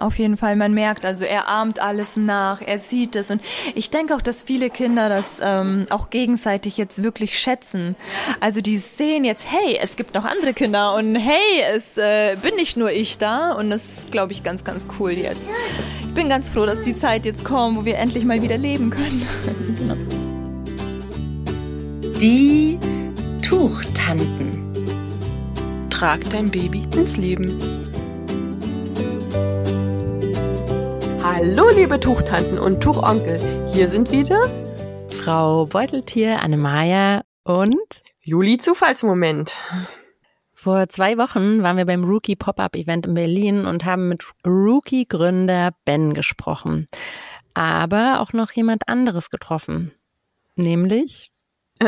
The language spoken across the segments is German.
Auf jeden Fall, man merkt, also er ahmt alles nach, er sieht es und ich denke auch, dass viele Kinder das ähm, auch gegenseitig jetzt wirklich schätzen. Also die sehen jetzt, hey, es gibt noch andere Kinder und hey, es äh, bin nicht nur ich da und das ist, glaube ich, ganz, ganz cool jetzt. Ich bin ganz froh, dass die Zeit jetzt kommt, wo wir endlich mal wieder leben können. Die Tuchtanten. Trag dein Baby ins Leben. Hallo liebe Tuchtanten und Tuchonkel, hier sind wieder Frau Beuteltier, Annemaja und Juli Zufallsmoment. Vor zwei Wochen waren wir beim Rookie Pop-Up Event in Berlin und haben mit Rookie Gründer Ben gesprochen. Aber auch noch jemand anderes getroffen. Nämlich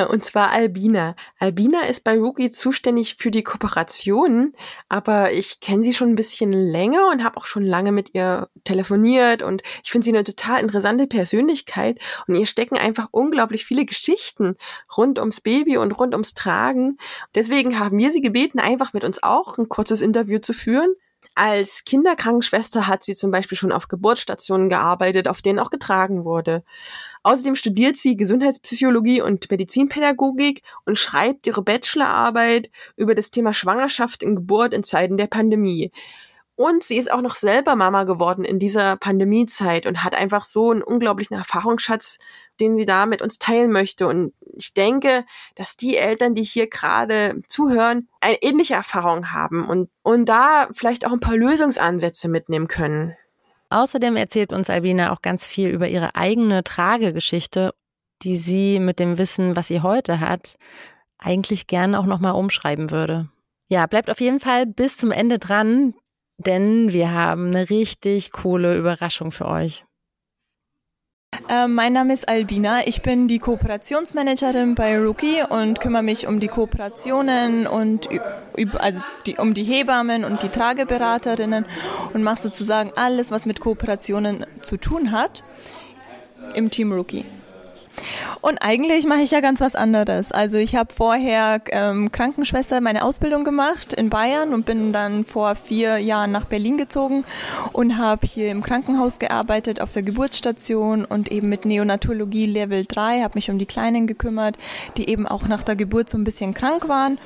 und zwar Albina. Albina ist bei Rookie zuständig für die Kooperationen, aber ich kenne sie schon ein bisschen länger und habe auch schon lange mit ihr telefoniert und ich finde sie eine total interessante Persönlichkeit und ihr stecken einfach unglaublich viele Geschichten rund ums Baby und rund ums Tragen. Deswegen haben wir sie gebeten, einfach mit uns auch ein kurzes Interview zu führen. Als Kinderkrankenschwester hat sie zum Beispiel schon auf Geburtsstationen gearbeitet, auf denen auch getragen wurde. Außerdem studiert sie Gesundheitspsychologie und Medizinpädagogik und schreibt ihre Bachelorarbeit über das Thema Schwangerschaft und Geburt in Zeiten der Pandemie. Und sie ist auch noch selber Mama geworden in dieser Pandemiezeit und hat einfach so einen unglaublichen Erfahrungsschatz, den sie da mit uns teilen möchte. Und ich denke, dass die Eltern, die hier gerade zuhören, eine ähnliche Erfahrung haben und, und da vielleicht auch ein paar Lösungsansätze mitnehmen können. Außerdem erzählt uns Albina auch ganz viel über ihre eigene Tragegeschichte, die sie mit dem Wissen, was sie heute hat, eigentlich gerne auch nochmal umschreiben würde. Ja, bleibt auf jeden Fall bis zum Ende dran, denn wir haben eine richtig coole Überraschung für euch. Äh, mein Name ist Albina. Ich bin die Kooperationsmanagerin bei Rookie und kümmere mich um die Kooperationen und also die, um die Hebammen und die Trageberaterinnen und mache sozusagen alles, was mit Kooperationen zu tun hat im Team Rookie. Und eigentlich mache ich ja ganz was anderes. Also ich habe vorher ähm, Krankenschwester meine Ausbildung gemacht in Bayern und bin dann vor vier Jahren nach Berlin gezogen und habe hier im Krankenhaus gearbeitet, auf der Geburtsstation und eben mit Neonatologie Level 3, habe mich um die Kleinen gekümmert, die eben auch nach der Geburt so ein bisschen krank waren.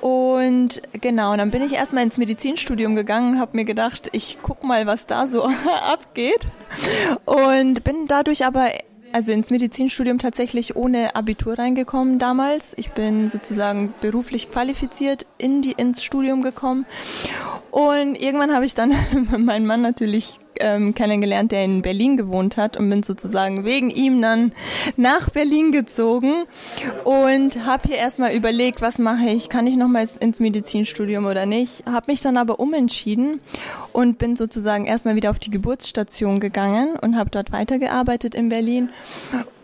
Und genau, dann bin ich erstmal ins Medizinstudium gegangen, habe mir gedacht, ich guck mal, was da so abgeht. Und bin dadurch aber also ins Medizinstudium tatsächlich ohne Abitur reingekommen damals. Ich bin sozusagen beruflich qualifiziert in die, ins Studium gekommen. Und irgendwann habe ich dann meinen Mann natürlich ähm, kennengelernt, der in Berlin gewohnt hat und bin sozusagen wegen ihm dann nach Berlin gezogen und habe hier erstmal überlegt, was mache ich, kann ich nochmal ins Medizinstudium oder nicht, habe mich dann aber umentschieden und bin sozusagen erstmal wieder auf die Geburtsstation gegangen und habe dort weitergearbeitet in Berlin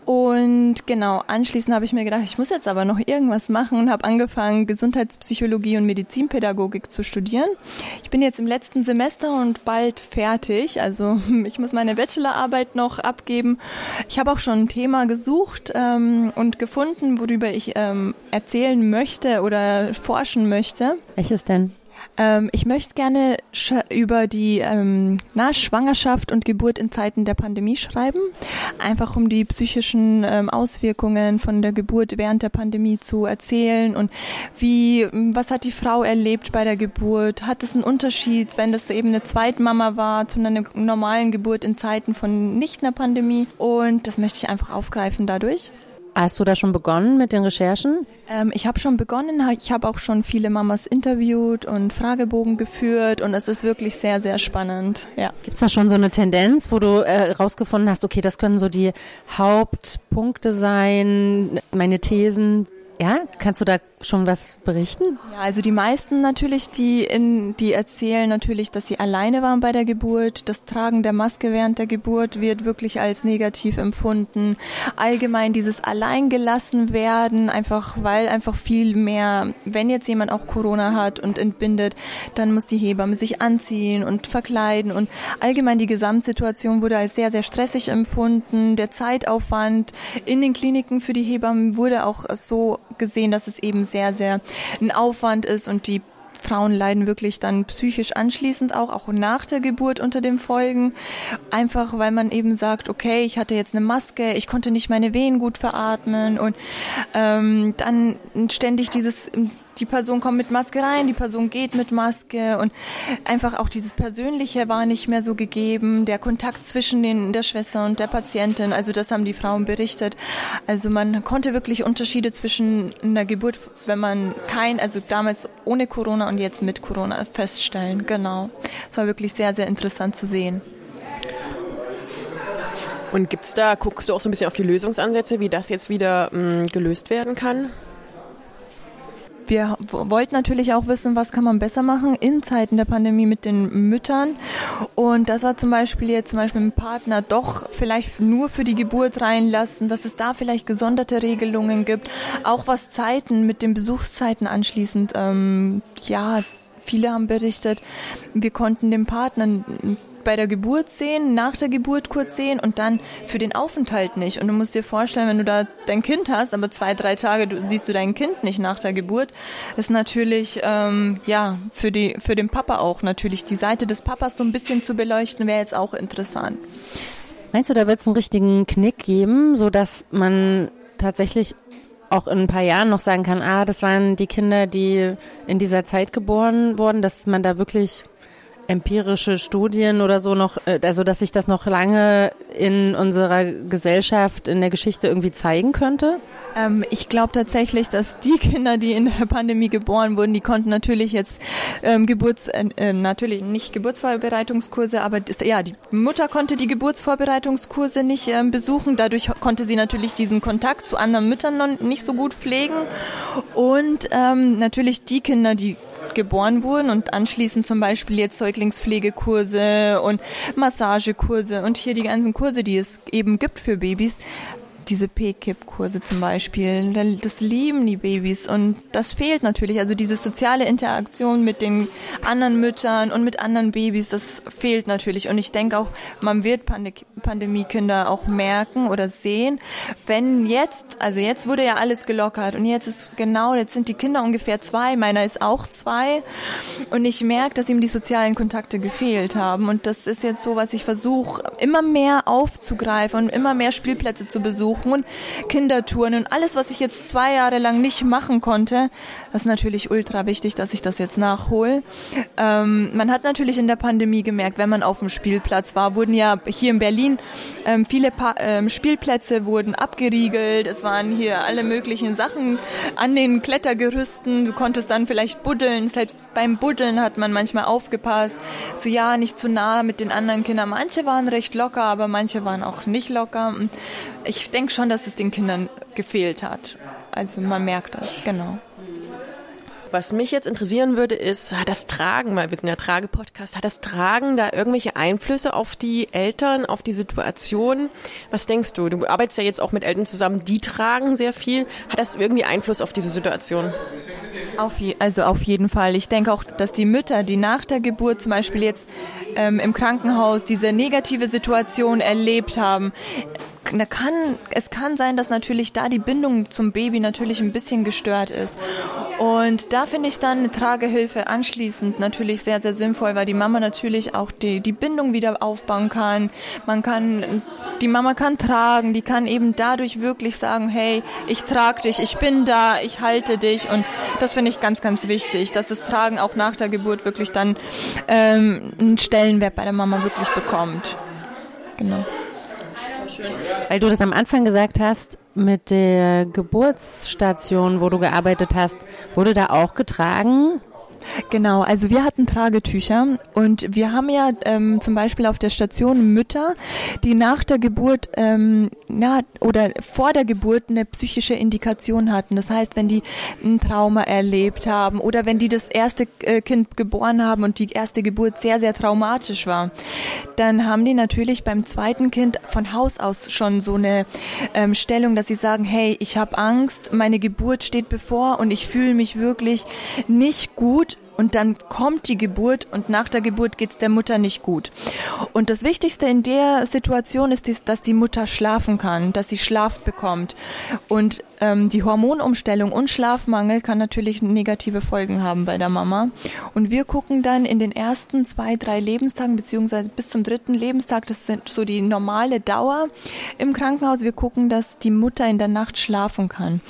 und genau, anschließend habe ich mir gedacht, ich muss jetzt aber noch irgendwas machen und habe angefangen, Gesundheitspsychologie und Medizinpädagogik zu studieren. Ich bin jetzt im letzten Semester und bald fertig. Also ich muss meine Bachelorarbeit noch abgeben. Ich habe auch schon ein Thema gesucht ähm, und gefunden, worüber ich ähm, erzählen möchte oder forschen möchte. Welches denn? Ähm, ich möchte gerne über die ähm, na, Schwangerschaft und Geburt in Zeiten der Pandemie schreiben, einfach um die psychischen ähm, Auswirkungen von der Geburt während der Pandemie zu erzählen und wie, was hat die Frau erlebt bei der Geburt? Hat es einen Unterschied, wenn das eben eine Zweitmama war zu einer normalen Geburt in Zeiten von nicht einer Pandemie? Und das möchte ich einfach aufgreifen dadurch. Hast du da schon begonnen mit den Recherchen? Ähm, ich habe schon begonnen. Ich habe auch schon viele Mamas interviewt und Fragebogen geführt und es ist wirklich sehr, sehr spannend. Ja. Gibt es da schon so eine Tendenz, wo du äh, rausgefunden hast, okay, das können so die Hauptpunkte sein, meine Thesen, ja, kannst du da schon was berichten? Ja, also die meisten natürlich, die in, die erzählen natürlich, dass sie alleine waren bei der Geburt. Das Tragen der Maske während der Geburt wird wirklich als negativ empfunden. Allgemein dieses Alleingelassen werden, einfach weil einfach viel mehr, wenn jetzt jemand auch Corona hat und entbindet, dann muss die Hebamme sich anziehen und verkleiden und allgemein die Gesamtsituation wurde als sehr, sehr stressig empfunden. Der Zeitaufwand in den Kliniken für die Hebammen wurde auch so gesehen, dass es eben sehr, sehr ein Aufwand ist und die Frauen leiden wirklich dann psychisch anschließend auch, auch nach der Geburt unter den Folgen. Einfach weil man eben sagt, okay, ich hatte jetzt eine Maske, ich konnte nicht meine Wehen gut veratmen und ähm, dann ständig dieses die Person kommt mit Maske rein, die Person geht mit Maske und einfach auch dieses Persönliche war nicht mehr so gegeben, der Kontakt zwischen den, der Schwester und der Patientin, also das haben die Frauen berichtet. Also man konnte wirklich Unterschiede zwischen einer Geburt, wenn man kein, also damals ohne Corona und jetzt mit Corona feststellen. Genau. Es war wirklich sehr, sehr interessant zu sehen. Und gibt's da, guckst du auch so ein bisschen auf die Lösungsansätze, wie das jetzt wieder mh, mm, gelöst werden kann? Wir wollten natürlich auch wissen, was kann man besser machen in Zeiten der Pandemie mit den Müttern. Und das war zum Beispiel jetzt zum Beispiel mit dem Partner doch vielleicht nur für die Geburt reinlassen, dass es da vielleicht gesonderte Regelungen gibt, auch was Zeiten mit den Besuchszeiten anschließend, ähm, ja, Viele haben berichtet, wir konnten dem Partner bei der Geburt sehen, nach der Geburt kurz sehen und dann für den Aufenthalt nicht. Und du musst dir vorstellen, wenn du da dein Kind hast, aber zwei, drei Tage du, siehst du dein Kind nicht nach der Geburt, ist natürlich ähm, ja für die für den Papa auch natürlich die Seite des Papas so ein bisschen zu beleuchten wäre jetzt auch interessant. Meinst du, da wird es einen richtigen Knick geben, so dass man tatsächlich auch in ein paar Jahren noch sagen kann, ah, das waren die Kinder, die in dieser Zeit geboren wurden, dass man da wirklich empirische Studien oder so noch, äh, also dass sich das noch lange in unserer Gesellschaft, in der Geschichte irgendwie zeigen könnte? Ähm, ich glaube tatsächlich, dass die Kinder, die in der Pandemie geboren wurden, die konnten natürlich jetzt ähm, Geburts, äh, äh, natürlich nicht Geburtsvorbereitungskurse, aber das, ja, die Mutter konnte die Geburtsvorbereitungskurse nicht ähm, besuchen. Dadurch konnte sie natürlich diesen Kontakt zu anderen Müttern noch nicht so gut pflegen. Und ähm, natürlich die Kinder, die geboren wurden und anschließend zum Beispiel jetzt Säuglingspflegekurse und Massagekurse und hier die ganzen Kurse, die es eben gibt für Babys, diese P-Kip-Kurse zum Beispiel. Das lieben die Babys und das fehlt natürlich. Also diese soziale Interaktion mit den anderen Müttern und mit anderen Babys, das fehlt natürlich. Und ich denke auch, man wird Pand Pandemiekinder auch merken oder sehen, wenn jetzt, also jetzt wurde ja alles gelockert und jetzt ist genau, jetzt sind die Kinder ungefähr zwei, meiner ist auch zwei und ich merke, dass ihm die sozialen Kontakte gefehlt haben und das ist jetzt so, was ich versuche, immer mehr aufzugreifen und immer mehr Spielplätze zu besuchen und Kindertouren und alles, was ich jetzt zwei Jahre lang nicht machen konnte. Das ist natürlich ultra wichtig, dass ich das jetzt nachhole. Ähm, man hat natürlich in der Pandemie gemerkt, wenn man auf dem Spielplatz war, wurden ja hier in Berlin ähm, viele pa ähm, Spielplätze wurden abgeriegelt. Es waren hier alle möglichen Sachen an den Klettergerüsten. Du konntest dann vielleicht buddeln. Selbst beim Buddeln hat man manchmal aufgepasst. So ja, nicht zu nah mit den anderen Kindern. Manche waren recht locker, aber manche waren auch nicht locker. Ich denke schon, dass es den Kindern gefehlt hat. Also man merkt das, genau. Was mich jetzt interessieren würde, ist, hat das Tragen, weil wir sind ja Trage-Podcast, hat das Tragen da irgendwelche Einflüsse auf die Eltern, auf die Situation? Was denkst du? Du arbeitest ja jetzt auch mit Eltern zusammen, die tragen sehr viel. Hat das irgendwie Einfluss auf diese Situation? Auf je, also auf jeden Fall. Ich denke auch, dass die Mütter, die nach der Geburt zum Beispiel jetzt ähm, im Krankenhaus diese negative Situation erlebt haben, kann, es kann sein, dass natürlich da die Bindung zum Baby natürlich ein bisschen gestört ist. Und da finde ich dann eine Tragehilfe anschließend natürlich sehr, sehr sinnvoll, weil die Mama natürlich auch die, die Bindung wieder aufbauen kann. Man kann, die Mama kann tragen, die kann eben dadurch wirklich sagen, hey, ich trage dich, ich bin da, ich halte dich. Und das finde ich ganz, ganz wichtig, dass das Tragen auch nach der Geburt wirklich dann ähm, einen Stellenwert bei der Mama wirklich bekommt. Genau. Weil du das am Anfang gesagt hast, mit der Geburtsstation, wo du gearbeitet hast, wurde da auch getragen? Genau, also wir hatten Tragetücher und wir haben ja ähm, zum Beispiel auf der Station Mütter, die nach der Geburt ähm, ja, oder vor der Geburt eine psychische Indikation hatten. Das heißt, wenn die ein Trauma erlebt haben oder wenn die das erste äh, Kind geboren haben und die erste Geburt sehr, sehr traumatisch war, dann haben die natürlich beim zweiten Kind von Haus aus schon so eine ähm, Stellung, dass sie sagen, hey, ich habe Angst, meine Geburt steht bevor und ich fühle mich wirklich nicht gut und dann kommt die Geburt und nach der Geburt geht's der Mutter nicht gut. Und das Wichtigste in der Situation ist, dass die Mutter schlafen kann, dass sie Schlaf bekommt. Und ähm, die Hormonumstellung und Schlafmangel kann natürlich negative Folgen haben bei der Mama. Und wir gucken dann in den ersten zwei, drei Lebenstagen, beziehungsweise bis zum dritten Lebenstag, das sind so die normale Dauer im Krankenhaus, wir gucken, dass die Mutter in der Nacht schlafen kann.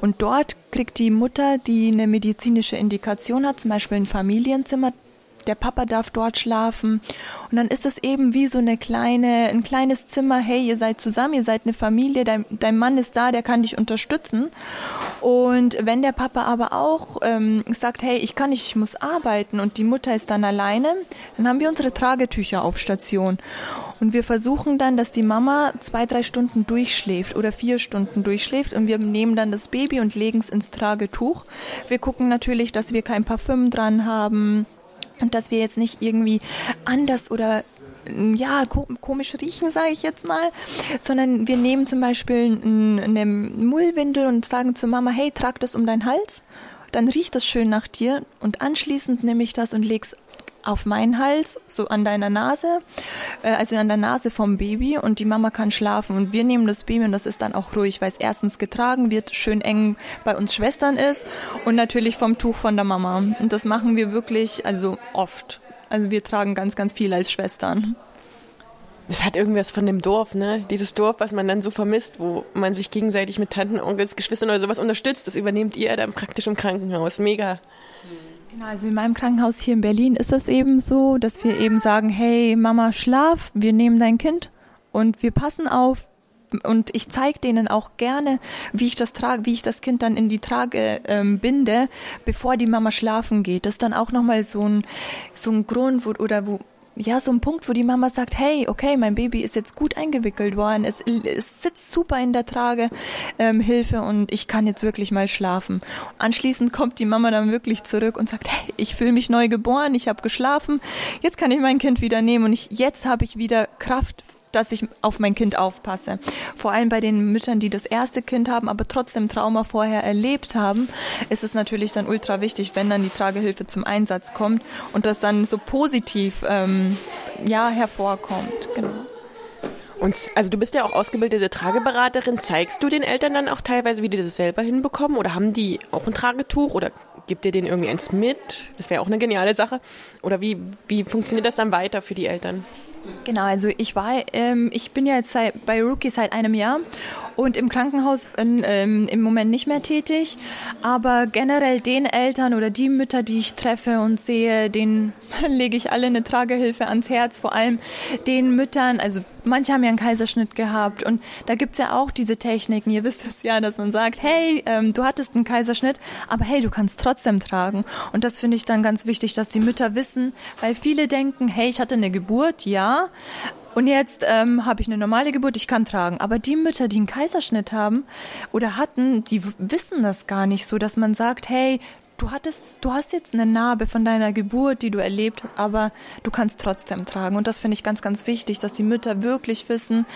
Und dort kriegt die Mutter, die eine medizinische Indikation hat, zum Beispiel ein Familienzimmer, der Papa darf dort schlafen. Und dann ist es eben wie so eine kleine, ein kleines Zimmer, hey, ihr seid zusammen, ihr seid eine Familie, dein, dein Mann ist da, der kann dich unterstützen. Und wenn der Papa aber auch ähm, sagt, hey, ich kann nicht, ich muss arbeiten und die Mutter ist dann alleine, dann haben wir unsere Tragetücher auf Station. Und wir versuchen dann, dass die Mama zwei, drei Stunden durchschläft oder vier Stunden durchschläft und wir nehmen dann das Baby und legen es ins Tragetuch. Wir gucken natürlich, dass wir kein Parfüm dran haben, und dass wir jetzt nicht irgendwie anders oder ja, komisch riechen, sage ich jetzt mal, sondern wir nehmen zum Beispiel eine Mullwindel und sagen zur Mama, hey, trag das um deinen Hals, dann riecht das schön nach dir. Und anschließend nehme ich das und leg's auf meinen Hals, so an deiner Nase, äh, also an der Nase vom Baby und die Mama kann schlafen und wir nehmen das Baby und das ist dann auch ruhig, weil es erstens getragen wird, schön eng bei uns Schwestern ist und natürlich vom Tuch von der Mama. Und das machen wir wirklich, also oft. Also wir tragen ganz, ganz viel als Schwestern. Das hat irgendwas von dem Dorf, ne? Dieses Dorf, was man dann so vermisst, wo man sich gegenseitig mit Tanten, Onkels, Geschwistern oder sowas unterstützt, das übernehmt ihr dann praktisch im Krankenhaus. Mega. Genau, also in meinem Krankenhaus hier in Berlin ist es eben so, dass wir eben sagen, hey Mama, schlaf, wir nehmen dein Kind und wir passen auf, und ich zeige denen auch gerne, wie ich das trage, wie ich das Kind dann in die Trage ähm, binde, bevor die Mama schlafen geht. Das ist dann auch nochmal so ein, so ein Grund, wo, oder wo, ja, so ein Punkt, wo die Mama sagt, hey, okay, mein Baby ist jetzt gut eingewickelt worden, es, es sitzt super in der Trage, ähm, Hilfe und ich kann jetzt wirklich mal schlafen. Anschließend kommt die Mama dann wirklich zurück und sagt, hey, ich fühle mich neu geboren, ich habe geschlafen, jetzt kann ich mein Kind wieder nehmen und ich, jetzt habe ich wieder Kraft dass ich auf mein Kind aufpasse. Vor allem bei den Müttern, die das erste Kind haben, aber trotzdem Trauma vorher erlebt haben, ist es natürlich dann ultra wichtig, wenn dann die Tragehilfe zum Einsatz kommt und das dann so positiv ähm, ja, hervorkommt. Genau. Und also du bist ja auch ausgebildete Trageberaterin. Zeigst du den Eltern dann auch teilweise, wie die das selber hinbekommen? Oder haben die auch ein Tragetuch? Oder gibt ihr denen irgendwie eins mit? Das wäre auch eine geniale Sache. Oder wie, wie funktioniert das dann weiter für die Eltern? Genau, also ich war, ähm, ich bin ja jetzt seit, bei Rookie seit einem Jahr und im Krankenhaus ähm, im Moment nicht mehr tätig, aber generell den Eltern oder die Mütter, die ich treffe und sehe, denen lege ich alle eine Tragehilfe ans Herz, vor allem den Müttern, also manche haben ja einen Kaiserschnitt gehabt. Und da gibt's ja auch diese Techniken, ihr wisst es ja, dass man sagt, hey, ähm, du hattest einen Kaiserschnitt, aber hey, du kannst trotzdem tragen. Und das finde ich dann ganz wichtig, dass die Mütter wissen, weil viele denken, hey, ich hatte eine Geburt, ja, und jetzt ähm, habe ich eine normale Geburt, ich kann tragen. Aber die Mütter, die einen Kaiserschnitt haben oder hatten, die wissen das gar nicht so, dass man sagt, hey, du hattest, du hast jetzt eine Narbe von deiner Geburt, die du erlebt hast, aber du kannst trotzdem tragen. Und das finde ich ganz, ganz wichtig, dass die Mütter wirklich wissen,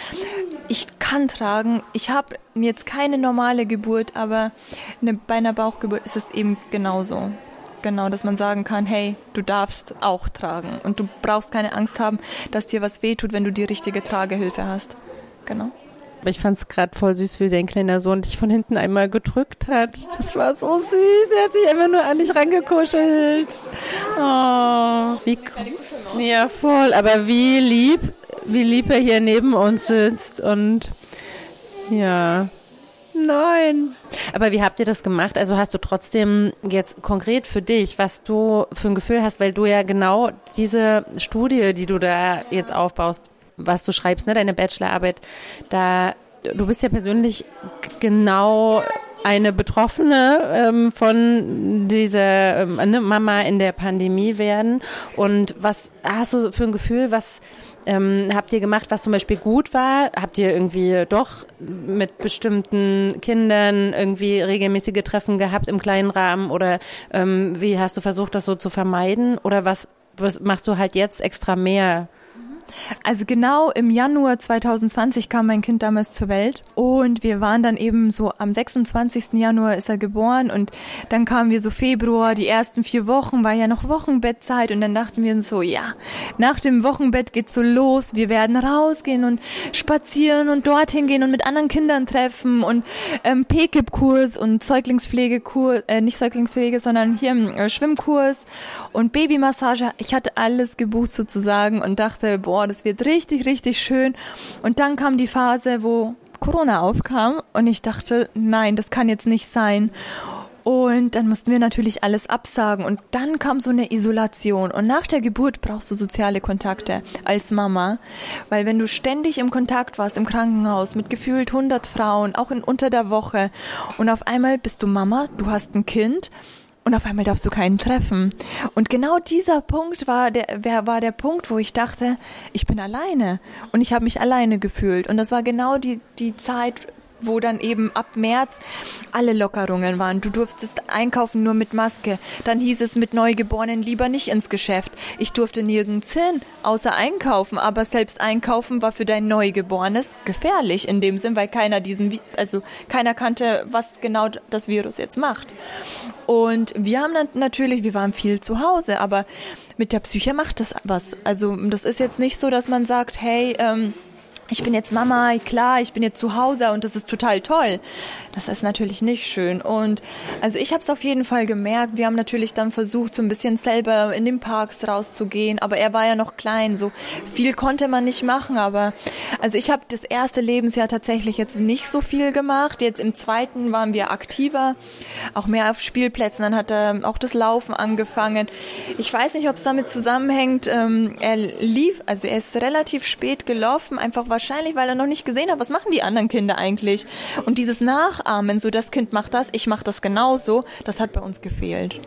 ich kann tragen. Ich habe jetzt keine normale Geburt, aber eine, bei einer Bauchgeburt ist es eben genauso. Genau, dass man sagen kann, hey, du darfst auch tragen und du brauchst keine Angst haben, dass dir was wehtut, wenn du die richtige Tragehilfe hast. Genau. Ich fand es gerade voll süß, wie dein kleiner Sohn dich von hinten einmal gedrückt hat. Das war so süß. Er hat sich einfach nur an dich rangekuschelt. Oh, wie Ja, voll. Aber wie lieb, wie lieb er hier neben uns sitzt und ja. Nein. Aber wie habt ihr das gemacht? Also hast du trotzdem jetzt konkret für dich, was du für ein Gefühl hast, weil du ja genau diese Studie, die du da jetzt aufbaust, was du schreibst, ne, deine Bachelorarbeit, da du bist ja persönlich genau eine Betroffene ähm, von dieser ähm, ne, Mama in der Pandemie werden. Und was hast du für ein Gefühl, was ähm, habt ihr gemacht, was zum Beispiel gut war? Habt ihr irgendwie doch mit bestimmten Kindern irgendwie regelmäßige Treffen gehabt im kleinen Rahmen? Oder ähm, wie hast du versucht, das so zu vermeiden? Oder was, was machst du halt jetzt extra mehr? Also genau im Januar 2020 kam mein Kind damals zur Welt und wir waren dann eben so am 26. Januar ist er geboren und dann kamen wir so Februar, die ersten vier Wochen war ja noch Wochenbettzeit und dann dachten wir so, ja, nach dem Wochenbett geht's so los, wir werden rausgehen und spazieren und dorthin gehen und mit anderen Kindern treffen und ähm, PKIP-Kurs und Säuglingspflegekurs, äh, nicht Säuglingspflege, sondern hier äh, Schwimmkurs und Babymassage. Ich hatte alles gebucht sozusagen und dachte, boah, das wird richtig, richtig schön. Und dann kam die Phase, wo Corona aufkam und ich dachte, nein, das kann jetzt nicht sein. Und dann mussten wir natürlich alles absagen. Und dann kam so eine Isolation. Und nach der Geburt brauchst du soziale Kontakte als Mama. Weil wenn du ständig im Kontakt warst im Krankenhaus mit gefühlt 100 Frauen, auch in, unter der Woche, und auf einmal bist du Mama, du hast ein Kind und auf einmal darfst du keinen treffen. Und genau dieser Punkt war der, war der Punkt, wo ich dachte, ich bin alleine. Und ich habe mich alleine gefühlt. Und das war genau die, die Zeit, wo dann eben ab März alle Lockerungen waren. Du durftest einkaufen nur mit Maske. Dann hieß es mit Neugeborenen lieber nicht ins Geschäft. Ich durfte nirgends hin, außer einkaufen. Aber selbst einkaufen war für dein Neugeborenes gefährlich in dem Sinn, weil keiner diesen, also keiner kannte, was genau das Virus jetzt macht. Und wir haben dann natürlich, wir waren viel zu Hause, aber mit der Psyche macht das was. Also das ist jetzt nicht so, dass man sagt, hey, ähm, ich bin jetzt Mama, klar, ich bin jetzt zu Hause und das ist total toll. Das ist natürlich nicht schön. Und also ich habe es auf jeden Fall gemerkt. Wir haben natürlich dann versucht, so ein bisschen selber in den Parks rauszugehen. Aber er war ja noch klein, so viel konnte man nicht machen. Aber also ich habe das erste Lebensjahr tatsächlich jetzt nicht so viel gemacht. Jetzt im zweiten waren wir aktiver, auch mehr auf Spielplätzen. Dann hat er auch das Laufen angefangen. Ich weiß nicht, ob es damit zusammenhängt. Ähm, er lief, also er ist relativ spät gelaufen, einfach wahrscheinlich, weil er noch nicht gesehen hat, was machen die anderen Kinder eigentlich. Und dieses Nach nachahmen, so das Kind macht das, ich mache das genauso, das hat bei uns gefehlt.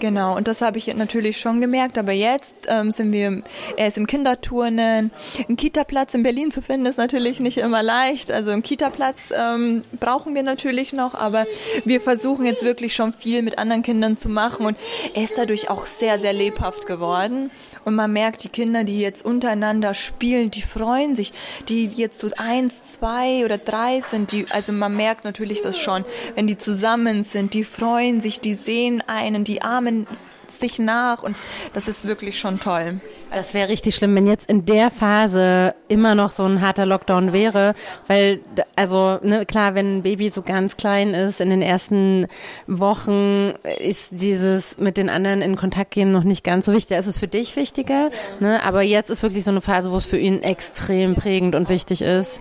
Genau, und das habe ich natürlich schon gemerkt, aber jetzt ähm, sind wir, er ist im Kinderturnen, ein Kita-Platz in Berlin zu finden ist natürlich nicht immer leicht, also einen Kita-Platz ähm, brauchen wir natürlich noch, aber wir versuchen jetzt wirklich schon viel mit anderen Kindern zu machen und er ist dadurch auch sehr, sehr lebhaft geworden. Und man merkt, die Kinder, die jetzt untereinander spielen, die freuen sich. Die jetzt so eins, zwei oder drei sind, die, also man merkt natürlich das schon, wenn die zusammen sind, die freuen sich, die sehen einen, die armen sich nach und das ist wirklich schon toll. Das wäre richtig schlimm, wenn jetzt in der Phase immer noch so ein harter Lockdown wäre, weil also ne, klar, wenn ein Baby so ganz klein ist, in den ersten Wochen ist dieses mit den anderen in Kontakt gehen noch nicht ganz so wichtig. Da ist es für dich wichtiger, ne? aber jetzt ist wirklich so eine Phase, wo es für ihn extrem prägend und wichtig ist.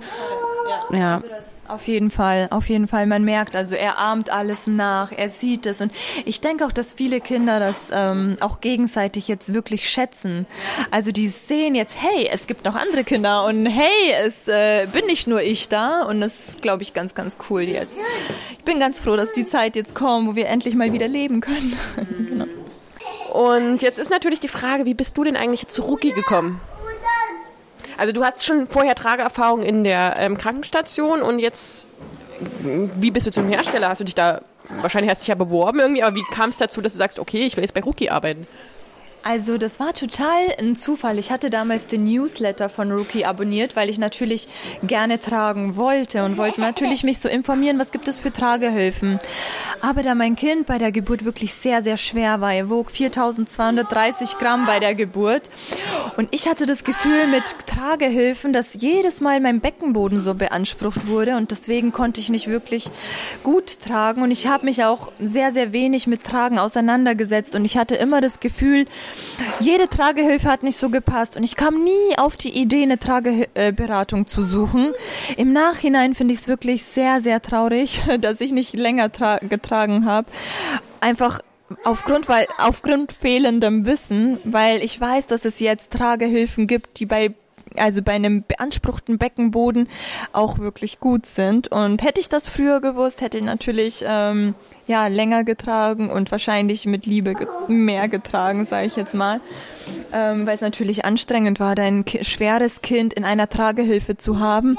Ja. ja. Auf jeden Fall, auf jeden Fall. Man merkt, also er ahmt alles nach, er sieht es. Und ich denke auch, dass viele Kinder das ähm, auch gegenseitig jetzt wirklich schätzen. Also die sehen jetzt, hey, es gibt noch andere Kinder und hey, es äh, bin nicht nur ich da. Und das ist, glaube ich, ganz, ganz cool jetzt. Ich bin ganz froh, dass die Zeit jetzt kommt, wo wir endlich mal wieder leben können. genau. Und jetzt ist natürlich die Frage, wie bist du denn eigentlich zu Ruki gekommen? Also du hast schon vorher Trageerfahrung in der ähm, Krankenstation und jetzt, wie bist du zum Hersteller? Hast du dich da, wahrscheinlich hast du dich ja beworben irgendwie, aber wie kam es dazu, dass du sagst, okay, ich will jetzt bei Rookie arbeiten? Also das war total ein Zufall. Ich hatte damals den Newsletter von Rookie abonniert, weil ich natürlich gerne tragen wollte und wollte natürlich mich so informieren, was gibt es für Tragehilfen. Aber da mein Kind bei der Geburt wirklich sehr, sehr schwer war, er wog 4230 Gramm bei der Geburt und ich hatte das Gefühl mit Tragehilfen, dass jedes Mal mein Beckenboden so beansprucht wurde und deswegen konnte ich nicht wirklich gut tragen und ich habe mich auch sehr, sehr wenig mit Tragen auseinandergesetzt und ich hatte immer das Gefühl, jede Tragehilfe hat nicht so gepasst und ich kam nie auf die Idee, eine Trageberatung zu suchen. Im Nachhinein finde ich es wirklich sehr, sehr traurig, dass ich nicht länger getragen habe. Einfach aufgrund, weil, aufgrund fehlendem Wissen, weil ich weiß, dass es jetzt Tragehilfen gibt, die bei also bei einem beanspruchten Beckenboden auch wirklich gut sind. Und hätte ich das früher gewusst, hätte ich natürlich ähm, ja, länger getragen und wahrscheinlich mit Liebe ge mehr getragen, sage ich jetzt mal. Ähm, weil es natürlich anstrengend war, dein ki schweres Kind in einer Tragehilfe zu haben,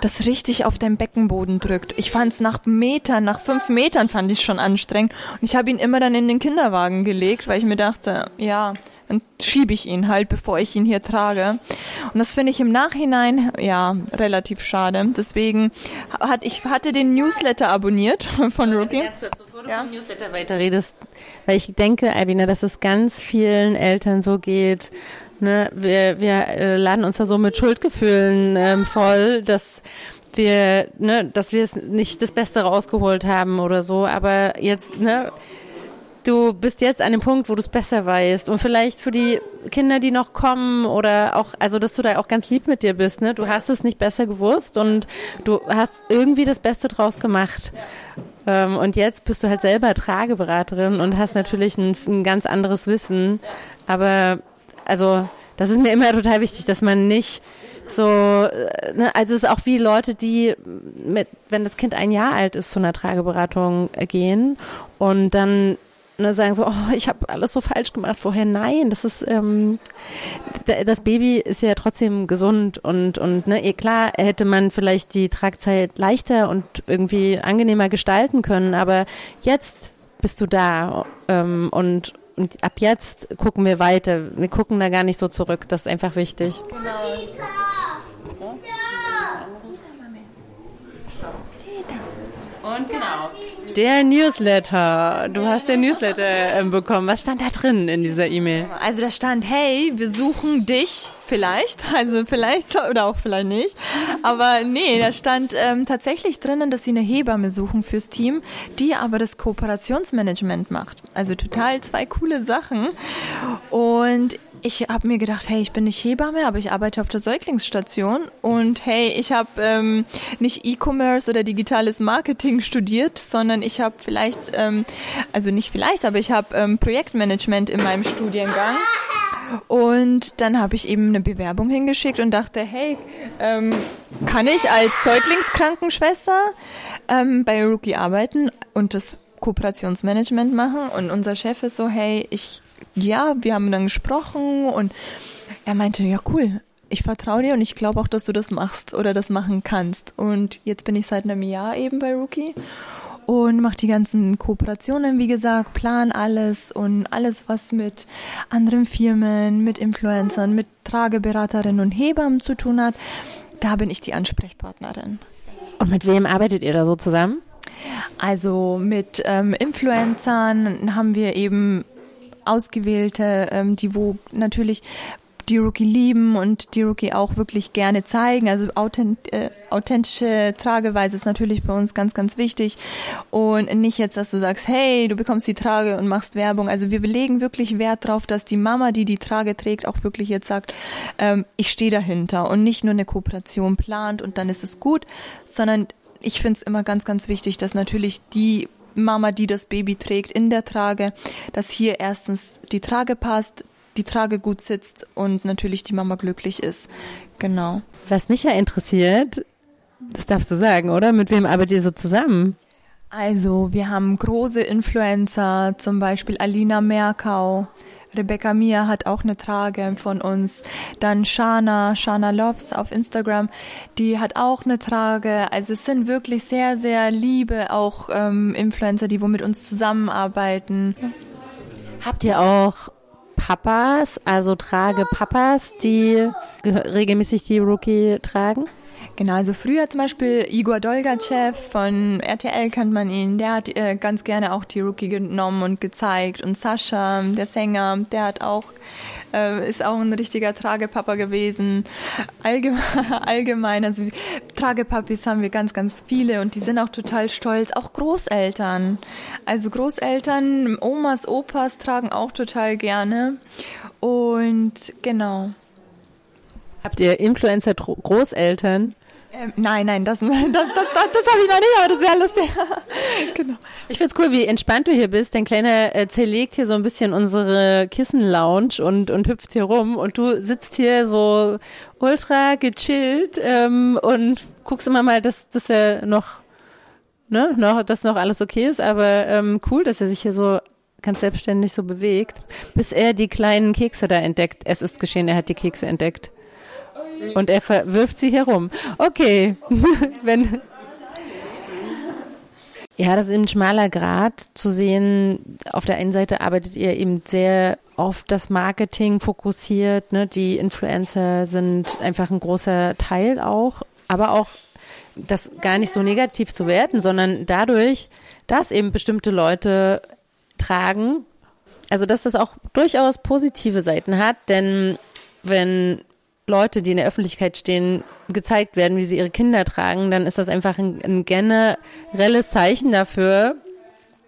das richtig auf deinem Beckenboden drückt. Ich fand es nach Metern, nach fünf Metern fand ich schon anstrengend und ich habe ihn immer dann in den Kinderwagen gelegt, weil ich mir dachte, ja, dann schiebe ich ihn halt, bevor ich ihn hier trage. Und das finde ich im Nachhinein ja relativ schade. Deswegen hat ich hatte den Newsletter abonniert von Rookie. Du ja? vom Newsletter weiterredest, weil ich denke, Albina, dass es ganz vielen Eltern so geht. Ne? Wir, wir äh, laden uns da so mit Schuldgefühlen ähm, voll, dass wir, ne, dass wir es nicht das Beste rausgeholt haben oder so, aber jetzt, ne, du bist jetzt an dem Punkt, wo du es besser weißt und vielleicht für die Kinder, die noch kommen oder auch, also dass du da auch ganz lieb mit dir bist, ne? Du hast es nicht besser gewusst und du hast irgendwie das Beste draus gemacht. Ähm, und jetzt bist du halt selber Trageberaterin und hast natürlich ein, ein ganz anderes Wissen. Aber also das ist mir immer total wichtig, dass man nicht so, äh, ne, also es ist auch wie Leute, die mit, wenn das Kind ein Jahr alt ist, zu einer Trageberatung gehen und dann ne, sagen so, oh, ich habe alles so falsch gemacht vorher. Nein, das ist ähm, das Baby ist ja trotzdem gesund und und ne, eh klar hätte man vielleicht die Tragzeit leichter und irgendwie angenehmer gestalten können, aber jetzt bist du da ähm, und und ab jetzt gucken wir weiter. Wir gucken da gar nicht so zurück. Das ist einfach wichtig. Genau. So. Und genau. Der Newsletter. Du hast den Newsletter äh, bekommen. Was stand da drin in dieser E-Mail? Also da stand, hey, wir suchen dich vielleicht. Also vielleicht oder auch vielleicht nicht. Aber nee, da stand ähm, tatsächlich drinnen, dass sie eine Hebamme suchen fürs Team, die aber das Kooperationsmanagement macht. Also total zwei coole Sachen. Und ich habe mir gedacht, hey, ich bin nicht Hebamme, aber ich arbeite auf der Säuglingsstation und hey, ich habe ähm, nicht E-Commerce oder digitales Marketing studiert, sondern ich habe vielleicht, ähm, also nicht vielleicht, aber ich habe ähm, Projektmanagement in meinem Studiengang. Und dann habe ich eben eine Bewerbung hingeschickt und dachte, hey, ähm, kann ich als Säuglingskrankenschwester ähm, bei Rookie arbeiten und das Kooperationsmanagement machen? Und unser Chef ist so, hey, ich ja, wir haben dann gesprochen und er meinte, ja cool, ich vertraue dir und ich glaube auch, dass du das machst oder das machen kannst. Und jetzt bin ich seit einem Jahr eben bei Rookie und mache die ganzen Kooperationen, wie gesagt, plan alles und alles, was mit anderen Firmen, mit Influencern, mit Trageberaterinnen und Hebammen zu tun hat. Da bin ich die Ansprechpartnerin. Und mit wem arbeitet ihr da so zusammen? Also mit ähm, Influencern haben wir eben ausgewählte, ähm, die wo natürlich die Rookie lieben und die Rookie auch wirklich gerne zeigen. Also authent äh, authentische Trageweise ist natürlich bei uns ganz, ganz wichtig. Und nicht jetzt, dass du sagst, hey, du bekommst die Trage und machst Werbung. Also wir legen wirklich Wert darauf, dass die Mama, die die Trage trägt, auch wirklich jetzt sagt, ähm, ich stehe dahinter und nicht nur eine Kooperation plant und dann ist es gut, sondern ich finde es immer ganz, ganz wichtig, dass natürlich die Mama, die das Baby trägt, in der Trage, dass hier erstens die Trage passt, die Trage gut sitzt und natürlich die Mama glücklich ist. Genau. Was mich ja interessiert, das darfst du sagen, oder? Mit wem arbeitet ihr so zusammen? Also, wir haben große Influencer, zum Beispiel Alina Merkau, Rebecca Mia hat auch eine Trage von uns. Dann Shana, Shana Loves auf Instagram, die hat auch eine Trage. Also es sind wirklich sehr, sehr liebe auch ähm, Influencer, die wo mit uns zusammenarbeiten. Habt ihr auch Papas, also Trage Papas, die regelmäßig die Rookie tragen? Genau, also früher zum Beispiel Igor Dolgachev von RTL kennt man ihn, der hat äh, ganz gerne auch die Rookie genommen und gezeigt. Und Sascha, der Sänger, der hat auch, äh, ist auch ein richtiger Tragepapa gewesen. Allgemein, allgemein, also Tragepapis haben wir ganz, ganz viele und die sind auch total stolz. Auch Großeltern. Also Großeltern, Omas, Opas tragen auch total gerne. Und genau. Habt ihr Influencer-Großeltern? Ähm, nein, nein, das, das, das, das, habe ich noch nicht, aber das wäre lustig. genau. Ich find's cool, wie entspannt du hier bist. Dein Kleiner äh, zerlegt hier so ein bisschen unsere Kissen-Lounge und, und hüpft hier rum und du sitzt hier so ultra gechillt ähm, und guckst immer mal, dass, dass er noch, ne, noch, dass noch alles okay ist, aber ähm, cool, dass er sich hier so ganz selbstständig so bewegt, bis er die kleinen Kekse da entdeckt. Es ist geschehen, er hat die Kekse entdeckt. Und er wirft sie herum. Okay, wenn. Ja, das ist ein schmaler Grad zu sehen. Auf der einen Seite arbeitet ihr eben sehr auf das Marketing fokussiert. Ne? Die Influencer sind einfach ein großer Teil auch, aber auch das gar nicht so negativ zu werten, sondern dadurch, dass eben bestimmte Leute tragen, also dass das auch durchaus positive Seiten hat, denn wenn Leute, die in der Öffentlichkeit stehen, gezeigt werden, wie sie ihre Kinder tragen, dann ist das einfach ein, ein generelles Zeichen dafür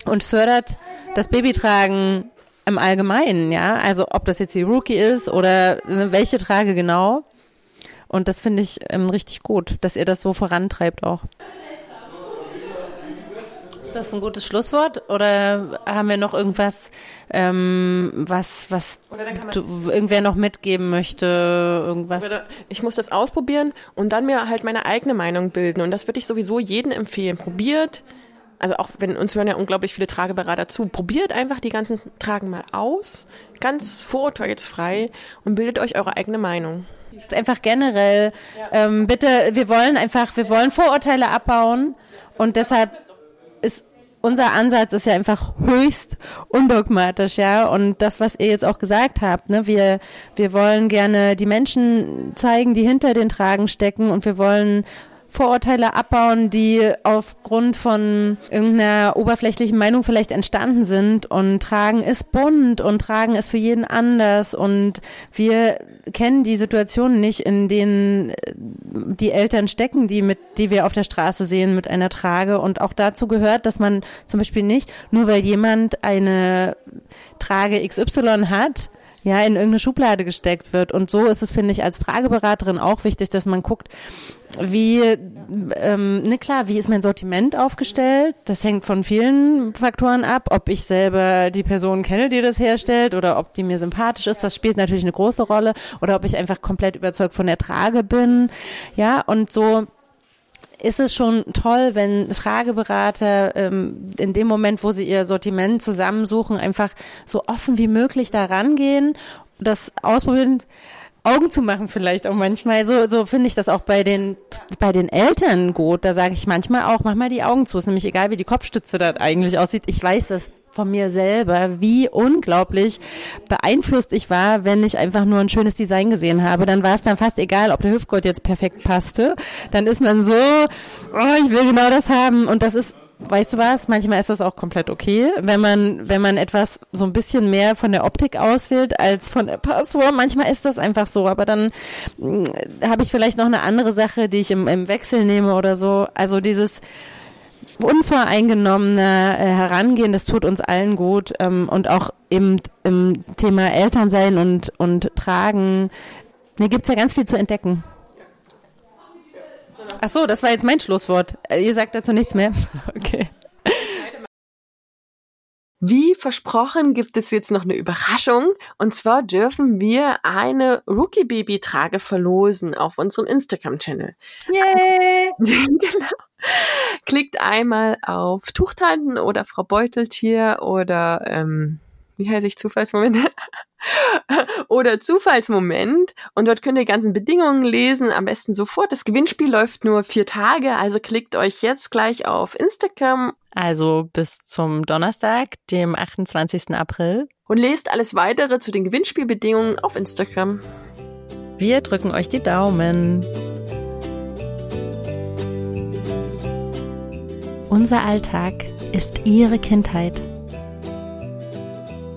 und fördert das Babytragen im Allgemeinen, ja. Also ob das jetzt die Rookie ist oder ne, welche Trage genau. Und das finde ich ähm, richtig gut, dass ihr das so vorantreibt auch. Ist das ein gutes Schlusswort oder haben wir noch irgendwas, ähm, was, was du, irgendwer noch mitgeben möchte? Irgendwas? Ich muss das ausprobieren und dann mir halt meine eigene Meinung bilden. Und das würde ich sowieso jedem empfehlen. Probiert, also auch wenn uns hören ja unglaublich viele Trageberater zu, probiert einfach die ganzen Tragen mal aus, ganz vorurteilsfrei und bildet euch eure eigene Meinung. Einfach generell, ähm, bitte, wir wollen einfach, wir wollen Vorurteile abbauen und deshalb unser Ansatz ist ja einfach höchst undogmatisch, ja. Und das, was ihr jetzt auch gesagt habt, ne, wir, wir wollen gerne die Menschen zeigen, die hinter den Tragen stecken und wir wollen Vorurteile abbauen, die aufgrund von irgendeiner oberflächlichen Meinung vielleicht entstanden sind. Und Tragen ist bunt und Tragen ist für jeden anders. Und wir kennen die Situationen nicht, in denen äh, die Eltern stecken, die mit, die wir auf der Straße sehen mit einer Trage. Und auch dazu gehört, dass man zum Beispiel nicht, nur weil jemand eine Trage XY hat, ja, in irgendeine Schublade gesteckt wird. Und so ist es, finde ich, als Trageberaterin auch wichtig, dass man guckt, wie, ähm, ne klar, wie ist mein Sortiment aufgestellt? Das hängt von vielen Faktoren ab, ob ich selber die Person kenne, die das herstellt oder ob die mir sympathisch ist. Das spielt natürlich eine große Rolle oder ob ich einfach komplett überzeugt von der Trage bin. Ja, und so ist es schon toll, wenn Trageberater ähm, in dem Moment, wo sie ihr Sortiment zusammensuchen, einfach so offen wie möglich da rangehen, das ausprobieren. Augen zu machen vielleicht auch manchmal. So, so finde ich das auch bei den, bei den Eltern gut. Da sage ich manchmal auch, mach mal die Augen zu. Ist nämlich egal, wie die Kopfstütze da eigentlich aussieht. Ich weiß das von mir selber, wie unglaublich beeinflusst ich war, wenn ich einfach nur ein schönes Design gesehen habe. Dann war es dann fast egal, ob der Hüftgurt jetzt perfekt passte. Dann ist man so, oh, ich will genau das haben. Und das ist weißt du was, manchmal ist das auch komplett okay, wenn man, wenn man etwas so ein bisschen mehr von der Optik auswählt als von der Passwort. Manchmal ist das einfach so, aber dann äh, habe ich vielleicht noch eine andere Sache, die ich im, im Wechsel nehme oder so. Also dieses, unvoreingenommene äh, Herangehen, das tut uns allen gut ähm, und auch eben im Thema Elternsein und, und Tragen, da gibt's ja ganz viel zu entdecken. Ach so, das war jetzt mein Schlusswort. Äh, ihr sagt dazu nichts mehr? Okay. Wie versprochen gibt es jetzt noch eine Überraschung. Und zwar dürfen wir eine Rookie-Baby-Trage verlosen auf unserem Instagram-Channel. Yay! genau. Klickt einmal auf Tuchtanten oder Frau Beuteltier oder ähm, wie heiße ich Zufallsmoment? oder Zufallsmoment und dort könnt ihr die ganzen Bedingungen lesen, am besten sofort. Das Gewinnspiel läuft nur vier Tage, also klickt euch jetzt gleich auf Instagram. Also bis zum Donnerstag, dem 28. April. Und lest alles weitere zu den Gewinnspielbedingungen auf Instagram. Wir drücken euch die Daumen. Unser Alltag ist Ihre Kindheit.